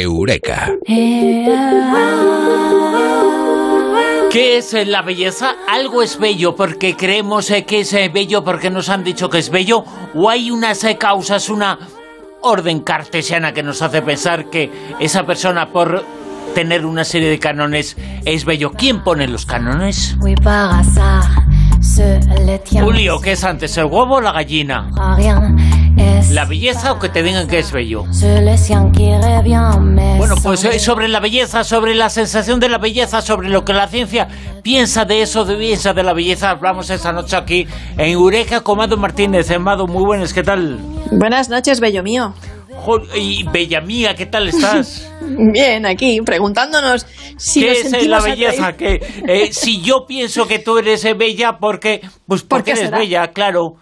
Eureka. ¿Qué es la belleza? Algo es bello porque creemos eh, que es eh, bello porque nos han dicho que es bello o hay unas eh, causas, una orden cartesiana que nos hace pensar que esa persona por tener una serie de cánones es bello. ¿Quién pone los cánones? Julio, ¿qué es antes, el huevo o la gallina? ¿La belleza o que te digan que es bello? Bueno, pues eh, sobre la belleza, sobre la sensación de la belleza, sobre lo que la ciencia piensa de eso, de piensa de la belleza, hablamos esta noche aquí en Eureka con Mado Martínez. Mado, muy buenas, ¿qué tal? Buenas noches, bello mío. Y Bella mía, ¿qué tal estás? Bien, aquí preguntándonos si ¿Qué es la belleza? Que eh, si yo pienso que tú eres eh, bella, porque pues porque eres bella, claro.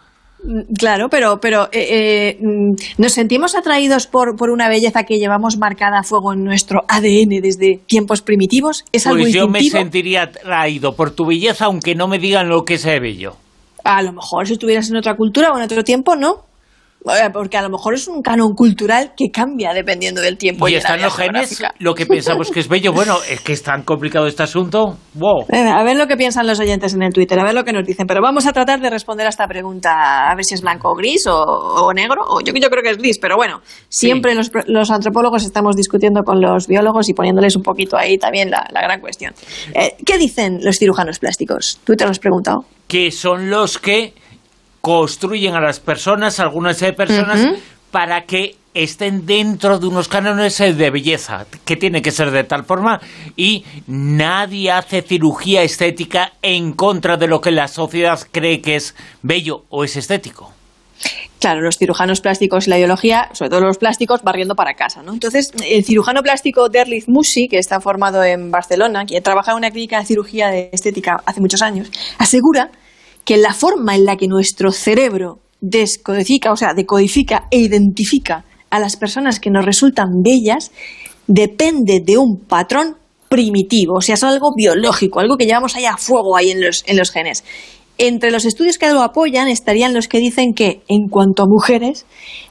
Mm, claro, pero, pero eh, mm, nos sentimos atraídos por, por, una belleza que llevamos marcada a fuego en nuestro ADN desde tiempos primitivos. ¿Es algo pues yo me sentiría atraído por tu belleza, aunque no me digan lo que es bello. A lo mejor si estuvieras en otra cultura o en otro tiempo, no. Porque a lo mejor es un canon cultural que cambia dependiendo del tiempo. Y, están los genes, lo que pensamos que es bello. Bueno, es que es tan complicado este asunto. Wow. A ver lo que piensan los oyentes en el Twitter, a ver lo que nos dicen. Pero vamos a tratar de responder a esta pregunta, a ver si es blanco o gris o, negro. O yo, yo creo que es gris, pero bueno, siempre los, antropólogos estamos discutiendo con los biólogos y poniéndoles un poquito ahí también la, gran cuestión. Eh, ¿Qué dicen los cirujanos plásticos? ¿Tú te lo has preguntado? Que son los que construyen a las personas, algunas personas, para que estén dentro de unos cánones de belleza, que tiene que ser de tal forma, y nadie hace cirugía estética en contra de lo que la sociedad cree que es bello o es estético. Claro, los cirujanos plásticos y la biología, sobre todo los plásticos, barriendo para casa. ¿no? Entonces, el cirujano plástico Derlith Musi, que está formado en Barcelona, que trabaja en una clínica de cirugía de estética hace muchos años, asegura que la forma en la que nuestro cerebro descodifica, o sea, decodifica e identifica a las personas que nos resultan bellas depende de un patrón primitivo, o sea, es algo biológico, algo que llevamos ahí a fuego ahí en los, en los genes. Entre los estudios que lo apoyan estarían los que dicen que, en cuanto a mujeres,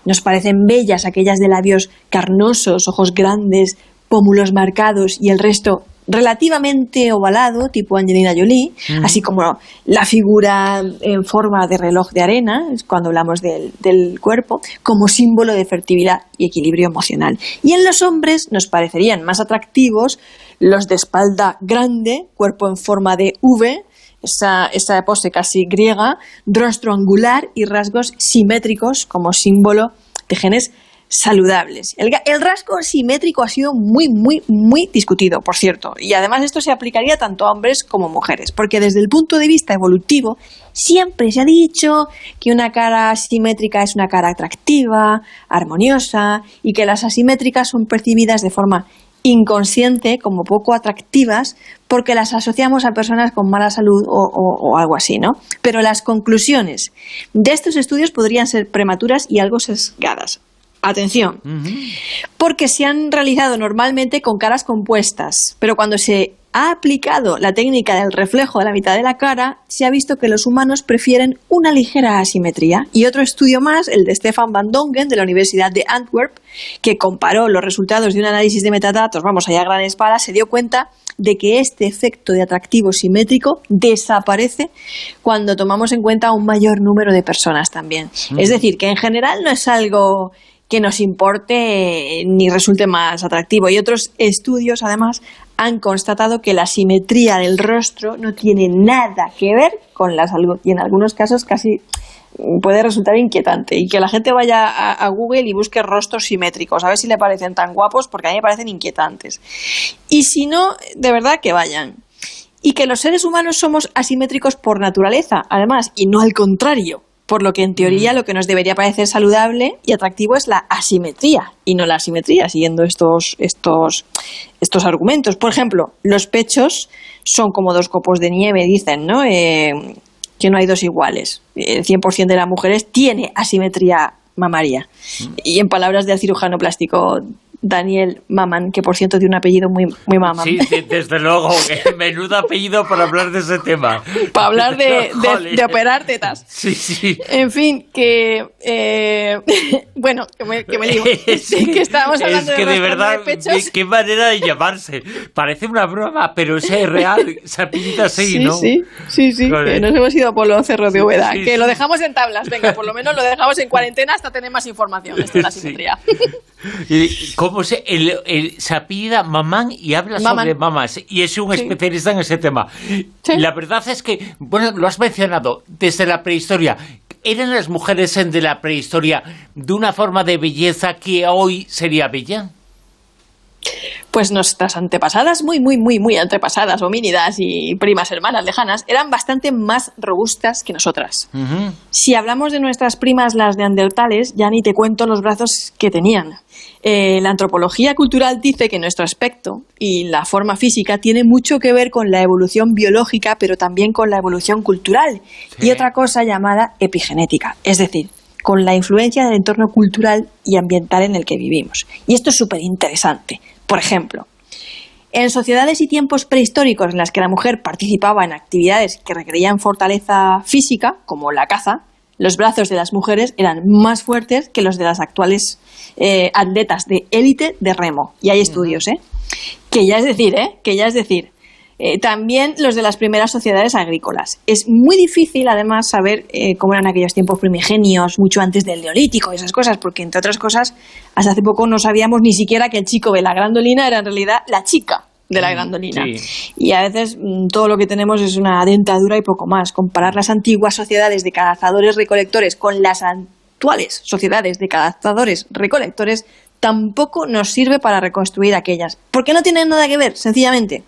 nos parecen bellas aquellas de labios carnosos, ojos grandes, pómulos marcados y el resto relativamente ovalado, tipo Angelina Jolie, así como la figura en forma de reloj de arena, cuando hablamos del, del, cuerpo, como símbolo de fertilidad y equilibrio emocional. Y en los hombres nos parecerían más atractivos los de espalda grande, cuerpo en forma de V, esa, esa pose casi griega, rostro angular y rasgos simétricos como símbolo de genes saludables. El, rasgo simétrico ha sido muy, muy, muy discutido, por cierto, y además esto se aplicaría tanto a hombres como mujeres, porque desde el punto de vista evolutivo siempre se ha dicho que una cara simétrica es una cara atractiva, armoniosa, y que las asimétricas son percibidas de forma inconsciente como poco atractivas porque las asociamos a personas con mala salud o, o, algo así, ¿no? Pero las conclusiones de estos estudios podrían ser prematuras y algo sesgadas. Atención, porque se han realizado normalmente con caras compuestas, pero cuando se ha aplicado la técnica del reflejo de la mitad de la cara, se ha visto que los humanos prefieren una ligera asimetría. Y otro estudio más, el de Stefan van Dongen de la Universidad de Antwerp, que comparó los resultados de un análisis de metadatos, vamos allá a gran espada, se dio cuenta de que este efecto de atractivo simétrico desaparece cuando tomamos en cuenta un mayor número de personas también. Es decir, que en general no es algo que nos importe ni resulte más atractivo. Y otros estudios, además, han constatado que la simetría del rostro no tiene nada que ver con la salud y en algunos casos casi puede resultar inquietante y que la gente vaya a, Google y busque rostros simétricos, a ver si le parecen tan guapos, porque a mí me parecen inquietantes. Y si no, de verdad que vayan. Y que los seres humanos somos asimétricos por naturaleza, además, y no al contrario por lo que en teoría mm. lo que nos debería parecer saludable y atractivo es la asimetría y no la asimetría, siguiendo estos, estos, estos argumentos. Por ejemplo, los pechos son como dos copos de nieve, dicen, ¿no? Eh, que no hay dos iguales. El 100% de las mujeres tiene asimetría mamaria. Mm. Y en palabras del cirujano plástico Daniel Maman, que por cierto tiene un apellido muy, muy Maman. Sí, desde luego, menudo apellido para hablar de ese tema. Para hablar de, de, operar tetas. Sí, sí. En fin, que, eh, Bueno, que me, que me digo. que estábamos hablando es que de, de verdad, pechos. qué manera de llamarse. Parece una broma, pero es real. Se apellida así, sí, ¿no? Sí, sí, sí. Que nos hemos ido a Polo Cerro de Úbeda. Sí, que sí. lo dejamos en tablas. Venga, por lo menos lo dejamos en cuarentena hasta tener más información. Esto es la Sí. simetría. Y ¿Cómo se, el, el- se apellida Mamán y habla Mamán. sobre mamás? Y es un Sí. especialista en ese tema. Sí. La verdad es que, bueno, lo has mencionado, desde la prehistoria, ¿eran las mujeres en de la prehistoria de una forma de belleza que hoy sería bella? Pues nuestras antepasadas, muy, muy, muy, muy antepasadas, homínidas y primas hermanas lejanas, eran bastante más robustas que nosotras. Si hablamos de nuestras primas, las neandertales, ya ni te cuento los brazos que tenían. Eh, la antropología cultural dice que nuestro aspecto y la forma física tiene mucho que ver con la evolución biológica, pero también con la evolución cultural Sí. y otra cosa llamada epigenética, es decir, con la influencia del entorno cultural y ambiental en el que vivimos. Y esto es súper interesante. Por ejemplo, en sociedades y tiempos prehistóricos en las que la mujer participaba en actividades que requerían fortaleza física, como la caza, los brazos de las mujeres eran más fuertes que los de las actuales eh, atletas de élite de remo. Y hay estudios, ¿eh? Que ya es decir, ¿eh? Que ya es decir. Eh, también los de las primeras sociedades agrícolas. Es muy difícil, además, saber eh, cómo eran aquellos tiempos primigenios, mucho antes del neolítico y esas cosas, porque, entre otras cosas, hasta hace poco no sabíamos ni siquiera que el chico de la grandolina era en realidad la chica de la grandolina. sí. Y a veces mm, todo lo que tenemos es una dentadura y poco más. Comparar las antiguas sociedades de cazadores-recolectores con las actuales sociedades de cazadores-recolectores tampoco nos sirve para reconstruir aquellas. Porque no tienen nada que ver, sencillamente.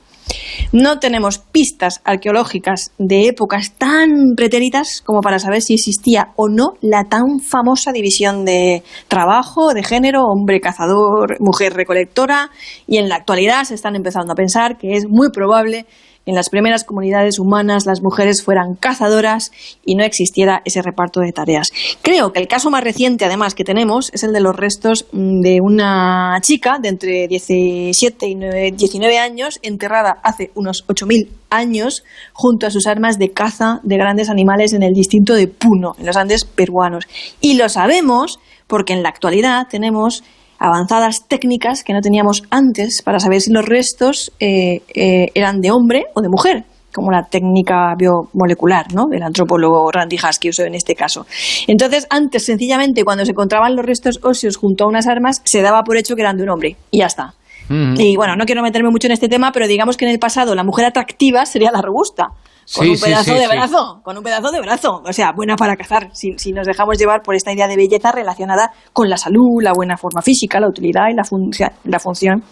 No tenemos pistas arqueológicas de épocas tan pretéritas como para saber si existía o no la tan famosa división de trabajo, de género, hombre cazador, mujer recolectora, y en la actualidad se están empezando a pensar que es muy probable en las primeras comunidades humanas las mujeres fueran cazadoras y no existiera ese reparto de tareas. Creo que el caso más reciente, además, que tenemos es el de los restos mm, de una chica de entre 17 y 9 19 años, enterrada hace unos 8.000 años, junto a sus armas de caza de grandes animales en el distrito de Puno, en los Andes peruanos. Y lo sabemos porque en la actualidad tenemos avanzadas técnicas que no teníamos antes para saber si los restos eh, eh, eran de hombre o de mujer como la técnica biomolecular, ¿no? Del antropólogo Randy Haas que usó en este caso. Entonces, antes, sencillamente, cuando se encontraban los restos óseos junto a unas armas, se daba por hecho que eran de un hombre. Y ya está. Y bueno, no quiero meterme mucho en este tema, pero digamos que en el pasado la mujer atractiva sería la robusta. Con Sí, un pedazo sí, de brazo, con un pedazo de brazo. O sea, buena para cazar. Si, si nos dejamos llevar por esta idea de belleza relacionada con la salud, la buena forma física, la utilidad y la, función la función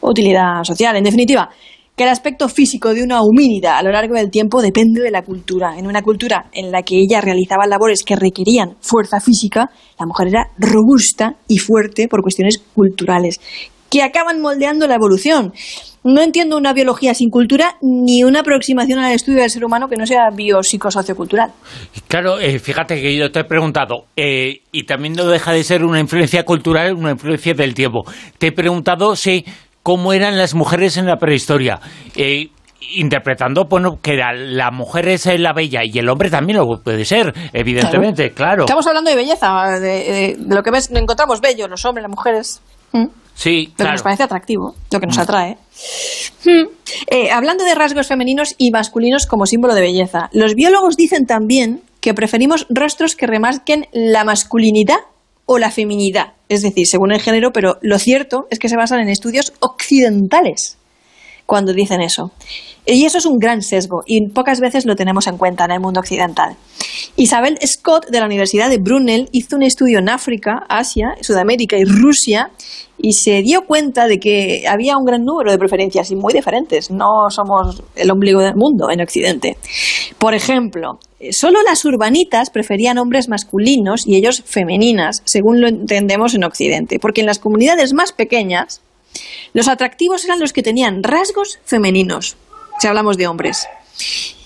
utilidad social. En definitiva, que el aspecto físico de una homínida a lo largo del tiempo depende de la cultura. En una cultura en la que ella realizaba labores que requerían fuerza física, la mujer era robusta y fuerte por cuestiones culturales, que acaban moldeando la evolución. No entiendo una biología sin cultura ni una aproximación al estudio del ser humano que no sea biopsicosociocultural. Claro, eh, fíjate que yo te he preguntado, eh, y también no deja de ser una influencia cultural, una influencia del tiempo. Te he preguntado si cómo eran las mujeres en la prehistoria. Eh, interpretando bueno, que la, la mujer es la bella y el hombre también lo puede ser, evidentemente, claro. Estamos hablando de belleza, de, de- de lo que ves, encontramos bello, los hombres, las mujeres. ¿Mm? Sí, Lo que nos parece atractivo, lo que nos atrae. Hmm. Eh, hablando de rasgos femeninos y masculinos como símbolo de belleza, los biólogos dicen también que preferimos rostros que remarquen la masculinidad o la feminidad, es decir, según el género, pero lo cierto es que se basan en estudios occidentales cuando dicen eso. Y eso es un gran sesgo y pocas veces lo tenemos en cuenta en el mundo occidental. Isabel Scott de la Universidad de Brunel hizo un estudio en África, Asia, Sudamérica y Rusia y se dio cuenta de que había un gran número de preferencias y muy diferentes. No somos el ombligo del mundo en Occidente. Por ejemplo, solo las urbanitas preferían hombres masculinos y ellos femeninas, según lo entendemos en Occidente, porque en las comunidades más pequeñas los atractivos eran los que tenían rasgos femeninos, si hablamos de hombres.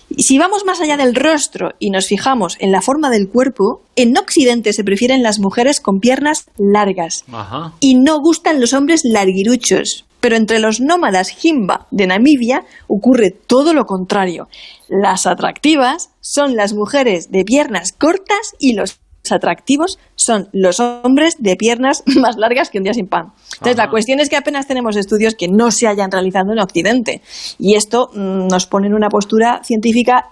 Y si vamos más allá del rostro y nos fijamos en la forma del cuerpo, en Occidente se prefieren las mujeres con piernas largas Ajá. y no gustan los hombres larguiruchos. Pero entre los nómadas Himba de Namibia ocurre todo lo contrario. Las atractivas son las mujeres de piernas cortas y los atractivos son los hombres de piernas más largas que un día sin pan. Entonces, la cuestión es que apenas tenemos estudios que no se hayan realizado en Occidente. Y esto mm, nos pone en una postura científica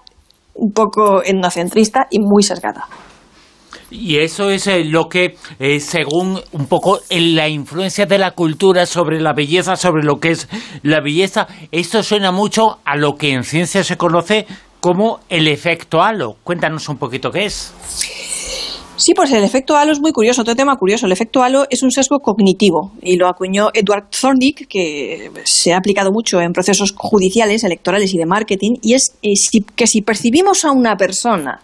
un poco etnocentrista y muy sesgada. Y eso es eh, lo que, eh, según un poco la influencia de la cultura sobre la belleza, sobre lo que es la belleza, esto suena mucho a lo que en ciencia se conoce como el efecto halo. Cuéntanos un poquito qué es. Sí, pues el efecto halo es muy curioso, otro tema curioso. El efecto halo es un sesgo cognitivo y lo acuñó Edward Thorndike, que se ha aplicado mucho en procesos judiciales, electorales y de marketing, y es que si percibimos a una persona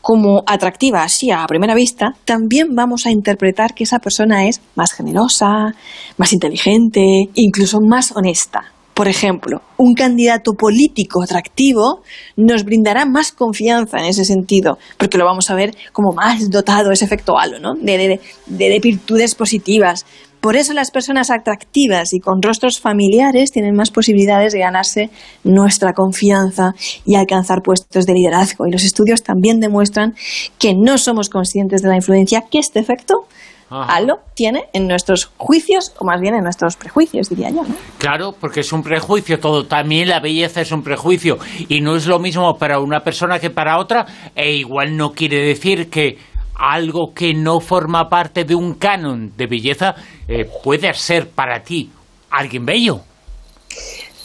como atractiva así a primera vista, también vamos a interpretar que esa persona es más generosa, más inteligente, incluso más honesta. Por ejemplo, un candidato político atractivo nos brindará más confianza en ese sentido, porque lo vamos a ver como más dotado, ese efecto halo, ¿no? de, de virtudes positivas, por eso las personas atractivas y con rostros familiares tienen más posibilidades de ganarse nuestra confianza y alcanzar puestos de liderazgo. Y los estudios también demuestran que no somos conscientes de la influencia que este efecto halo tiene en nuestros juicios, o más bien en nuestros prejuicios, diría yo. Claro, porque es un prejuicio todo. También la belleza es un prejuicio. Y no es lo mismo para una persona que para otra. E igual no quiere decir que algo que no forma parte de un canon de belleza eh, puede ser para ti alguien bello.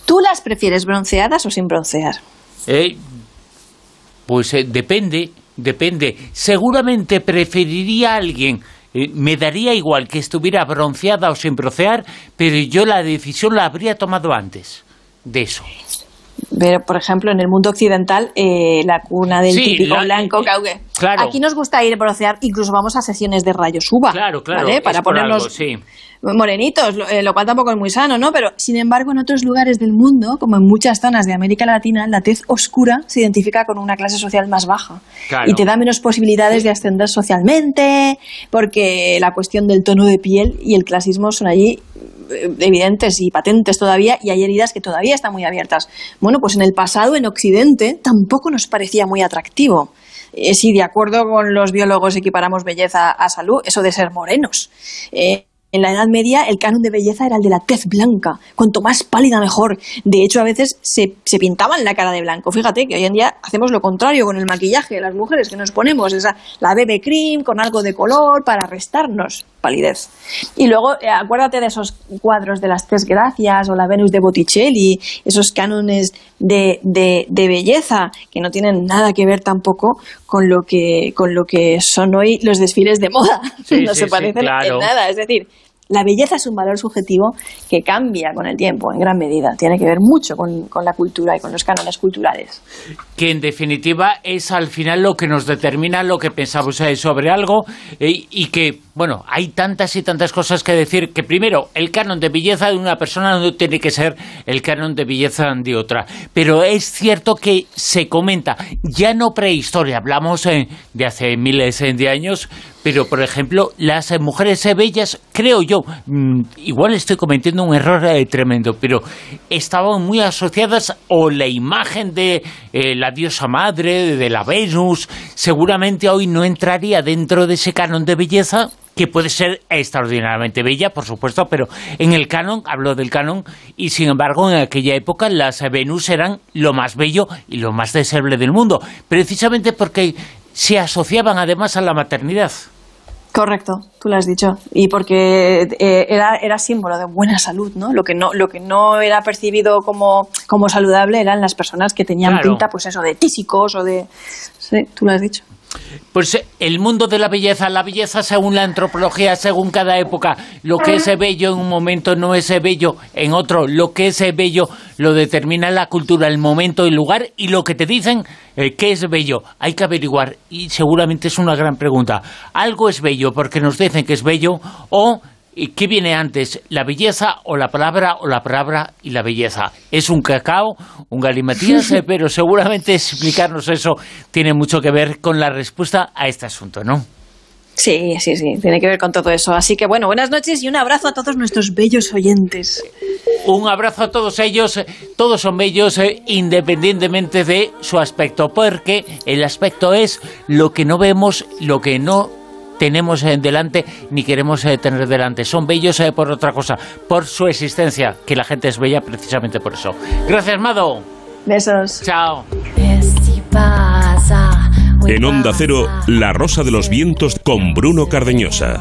¿Tú las prefieres bronceadas o sin broncear? Eh, pues eh, depende, depende. Seguramente preferiría a alguien me daría igual que estuviera bronceada o sin broncear, pero yo la decisión la habría tomado antes de eso. Ver, por ejemplo, en el mundo occidental, eh, la cuna del típico blanco eh, Aquí nos gusta ir a broncear, incluso vamos a sesiones de rayos UVA. Claro, claro. Para ponernos morenitos, eh, lo, cual tampoco es muy sano, ¿no? Pero, sin embargo, en otros lugares del mundo, como en muchas zonas de América Latina, la tez oscura se identifica con una clase social más baja. Y te da menos posibilidades de ascender socialmente, porque la cuestión del tono de piel y el clasismo son allí evidentes y patentes todavía y hay heridas que todavía están muy abiertas. Bueno, pues en el pasado, en Occidente, tampoco nos parecía muy atractivo. Eh, si de acuerdo con los biólogos equiparamos belleza a salud, eso de ser morenos. Eh, en la Edad Media el canon de belleza era el de la tez blanca, cuanto más pálida mejor. De hecho, a veces se, se pintaban la cara de blanco. Fíjate que hoy en día hacemos lo contrario con el maquillaje de las mujeres que nos ponemos, esa, la BB cream con algo de color para restarnos palidez. Y luego, eh, acuérdate de esos cuadros de las Tres Gracias o la Venus de Botticelli, esos cánones de, de, belleza que no tienen nada que ver tampoco con lo que, con lo que son hoy los desfiles de moda. no se parecen en nada. Es decir, la belleza es un valor subjetivo que cambia con el tiempo en gran medida. Tiene que ver mucho con, la cultura y con los cánones culturales. Que en definitiva es al final lo que nos determina lo que pensamos sobre algo eh, y que, bueno, hay tantas y tantas cosas que decir que primero, el canon de belleza de una persona no tiene que ser el canon de belleza de otra. Pero es cierto que se comenta, ya no prehistoria, hablamos eh, de hace miles de años, pero por ejemplo, las mujeres bellas, creo yo, mm, igual estoy cometiendo un error eh, tremendo, pero estaban muy asociadas o la imagen de eh, la diosa madre, de la Venus, seguramente hoy no entraría dentro de ese canon de belleza que puede ser extraordinariamente bella, por supuesto, pero en el canon, hablo del canon, y sin embargo en aquella época las Venus eran lo más bello y lo más deseable del mundo, precisamente porque se asociaban además a la maternidad. Correcto, tú lo has dicho. Y porque eh, era, era símbolo de buena salud, ¿no? Lo que no, lo que no era percibido como, como saludable eran las personas que tenían pinta, pues eso, de tísicos o de... Sí, tú lo has dicho. Pues eh, el mundo de la belleza, la belleza según la antropología, según cada época, lo que es bello en un momento no es bello en otro, lo que es bello lo determina la cultura, el momento, el lugar y lo que te dicen eh, que es bello. Hay que averiguar y seguramente es una gran pregunta. Algo es bello porque nos dicen que es bello o ¿Qué viene antes, la belleza o la palabra o la palabra y la belleza? ¿Es un cacao, un galimatías? pero seguramente explicarnos eso tiene mucho que ver con la respuesta a este asunto, ¿no? Sí, sí, sí, tiene que ver con todo eso. Así que bueno, buenas noches y un abrazo a todos nuestros bellos oyentes. Un abrazo a todos ellos, todos son bellos eh, independientemente de su aspecto, porque el aspecto es lo que no vemos, lo que no tenemos en delante ni queremos eh, tener delante. Son bellos eh, por otra cosa, por su existencia, que la gente es bella precisamente por eso. Gracias, Mado. Besos. Chao. En Onda Cero, La Rosa de los Vientos con Bruno Cardeñosa.